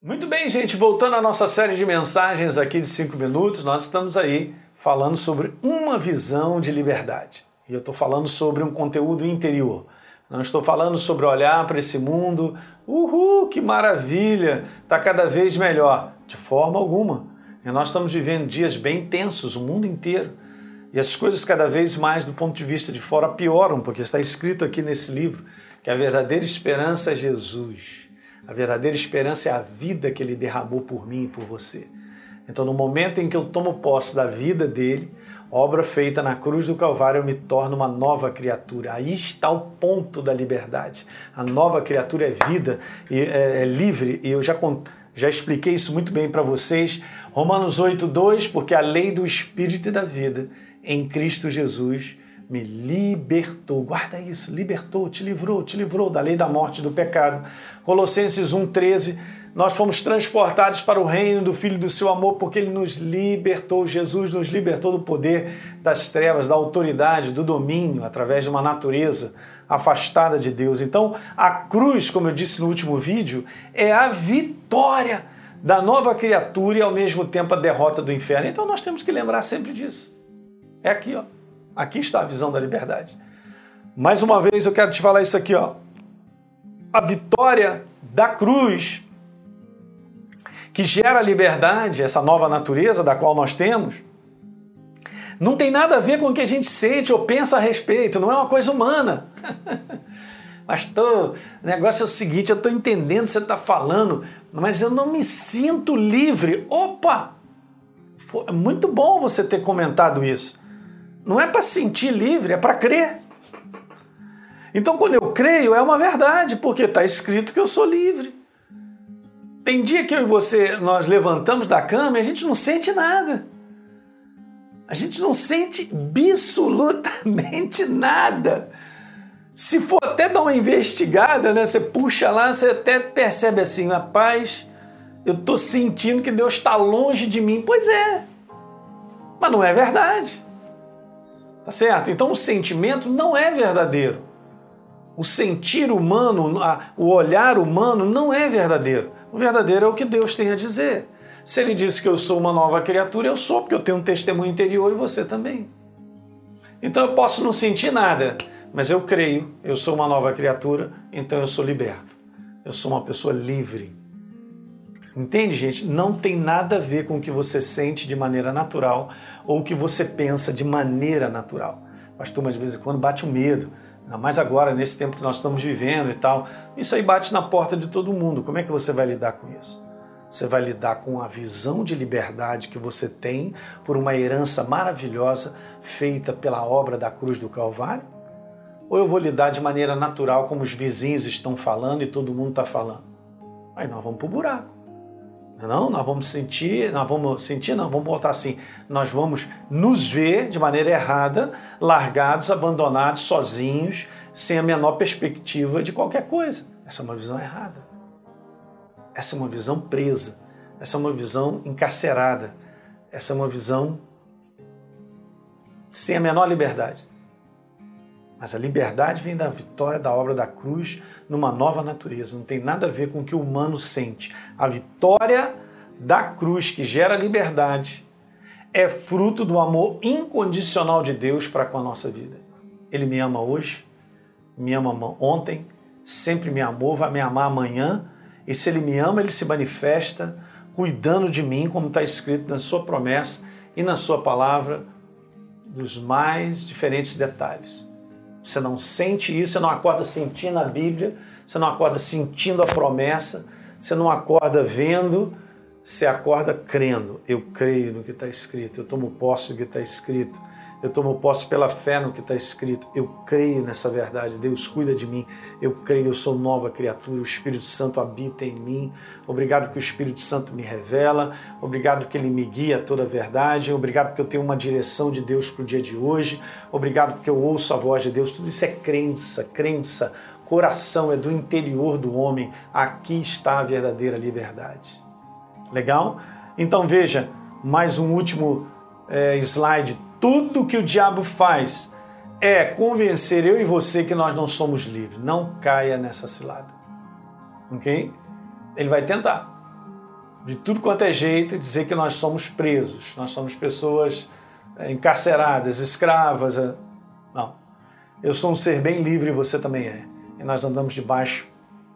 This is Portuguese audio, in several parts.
Muito bem, gente, voltando à nossa série de mensagens aqui de 5 minutos, nós estamos aí falando sobre uma visão de liberdade. E eu estou falando sobre um conteúdo interior. Não estou falando sobre olhar para esse mundo, uhul, que maravilha, está cada vez melhor. De forma alguma. E nós estamos vivendo dias bem tensos, o mundo inteiro. E as coisas cada vez mais, do ponto de vista de fora, pioram, porque está escrito aqui nesse livro que a verdadeira esperança é Jesus. A verdadeira esperança é a vida que ele derramou por mim e por você. Então, no momento em que eu tomo posse da vida dele, obra feita na cruz do Calvário, eu me torno uma nova criatura. Aí está o ponto da liberdade. A nova criatura é vida e é, é livre. E eu já, já expliquei isso muito bem para vocês. Romanos 8,2, porque a lei do Espírito e da vida em Cristo Jesus me libertou. Guarda isso, libertou, te livrou, te livrou da lei da morte e do pecado. Colossenses 1:13, nós fomos transportados para o reino do filho do seu amor porque ele nos libertou. Jesus nos libertou do poder das trevas, da autoridade, do domínio através de uma natureza afastada de Deus. Então, a cruz, como eu disse no último vídeo, é a vitória da nova criatura e ao mesmo tempo a derrota do inferno. Então nós temos que lembrar sempre disso. É aqui, ó. Aqui está a visão da liberdade. Mais uma vez eu quero te falar isso aqui, ó. A vitória da cruz que gera a liberdade, essa nova natureza da qual nós temos, não tem nada a ver com o que a gente sente ou pensa a respeito, não é uma coisa humana. Pastor, o negócio é o seguinte: eu estou entendendo o que você está falando, mas eu não me sinto livre. Opa! É muito bom você ter comentado isso. Não é para sentir livre, é para crer. Então, quando eu creio, é uma verdade, porque está escrito que eu sou livre. Tem dia que eu e você nós levantamos da cama e a gente não sente nada. A gente não sente absolutamente nada. Se for até dar uma investigada, né, você puxa lá, você até percebe assim, rapaz, eu estou sentindo que Deus está longe de mim. Pois é, mas não é verdade. Tá certo? Então o sentimento não é verdadeiro. O sentir humano, o olhar humano não é verdadeiro. O verdadeiro é o que Deus tem a dizer. Se ele disse que eu sou uma nova criatura, eu sou, porque eu tenho um testemunho interior e você também. Então eu posso não sentir nada, mas eu creio, eu sou uma nova criatura, então eu sou liberto. Eu sou uma pessoa livre. Entende, gente? Não tem nada a ver com o que você sente de maneira natural ou o que você pensa de maneira natural. Mas turma, de vez em quando bate o um medo, ainda mais agora, nesse tempo que nós estamos vivendo e tal. Isso aí bate na porta de todo mundo. Como é que você vai lidar com isso? Você vai lidar com a visão de liberdade que você tem por uma herança maravilhosa feita pela obra da cruz do Calvário? Ou eu vou lidar de maneira natural, como os vizinhos estão falando e todo mundo está falando? Aí nós vamos para o buraco. Não, nós vamos sentir, nós vamos sentir, não, vamos botar assim, nós vamos nos ver de maneira errada, largados, abandonados, sozinhos, sem a menor perspectiva de qualquer coisa. Essa é uma visão errada. Essa é uma visão presa. Essa é uma visão encarcerada. Essa é uma visão sem a menor liberdade. Mas a liberdade vem da vitória da obra da cruz numa nova natureza. Não tem nada a ver com o que o humano sente. A vitória da cruz que gera liberdade é fruto do amor incondicional de Deus para com a nossa vida. Ele me ama hoje, me ama ontem, sempre me amou, vai me amar amanhã. E se ele me ama, ele se manifesta cuidando de mim, como está escrito na sua promessa e na sua palavra, dos mais diferentes detalhes. Você não sente isso, você não acorda sentindo a Bíblia, você não acorda sentindo a promessa, você não acorda vendo, você acorda crendo. Eu creio no que está escrito, eu tomo posse do que está escrito. Eu tomo posse pela fé no que está escrito. Eu creio nessa verdade. Deus cuida de mim. Eu creio, eu sou nova criatura. O Espírito Santo habita em mim. Obrigado que o Espírito Santo me revela. Obrigado que ele me guia a toda a verdade. Obrigado porque eu tenho uma direção de Deus para o dia de hoje. Obrigado porque eu ouço a voz de Deus. Tudo isso é crença, crença. Coração é do interior do homem. Aqui está a verdadeira liberdade. Legal? Então veja, mais um último é, slide tudo que o diabo faz é convencer eu e você que nós não somos livres. Não caia nessa cilada. Ok? Ele vai tentar. de tudo quanto é jeito dizer que nós somos presos, nós somos pessoas é, encarceradas, escravas. É. Não. Eu sou um ser bem livre e você também é. E nós andamos debaixo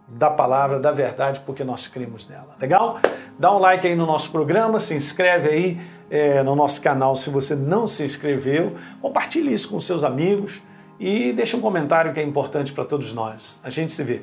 da palavra, da verdade, porque nós cremos nela. Legal? Dá um like aí no nosso programa, se inscreve aí é, no nosso canal se você não se inscreveu, compartilhe isso com seus amigos e deixe um comentário que é importante para todos nós. A gente se vê.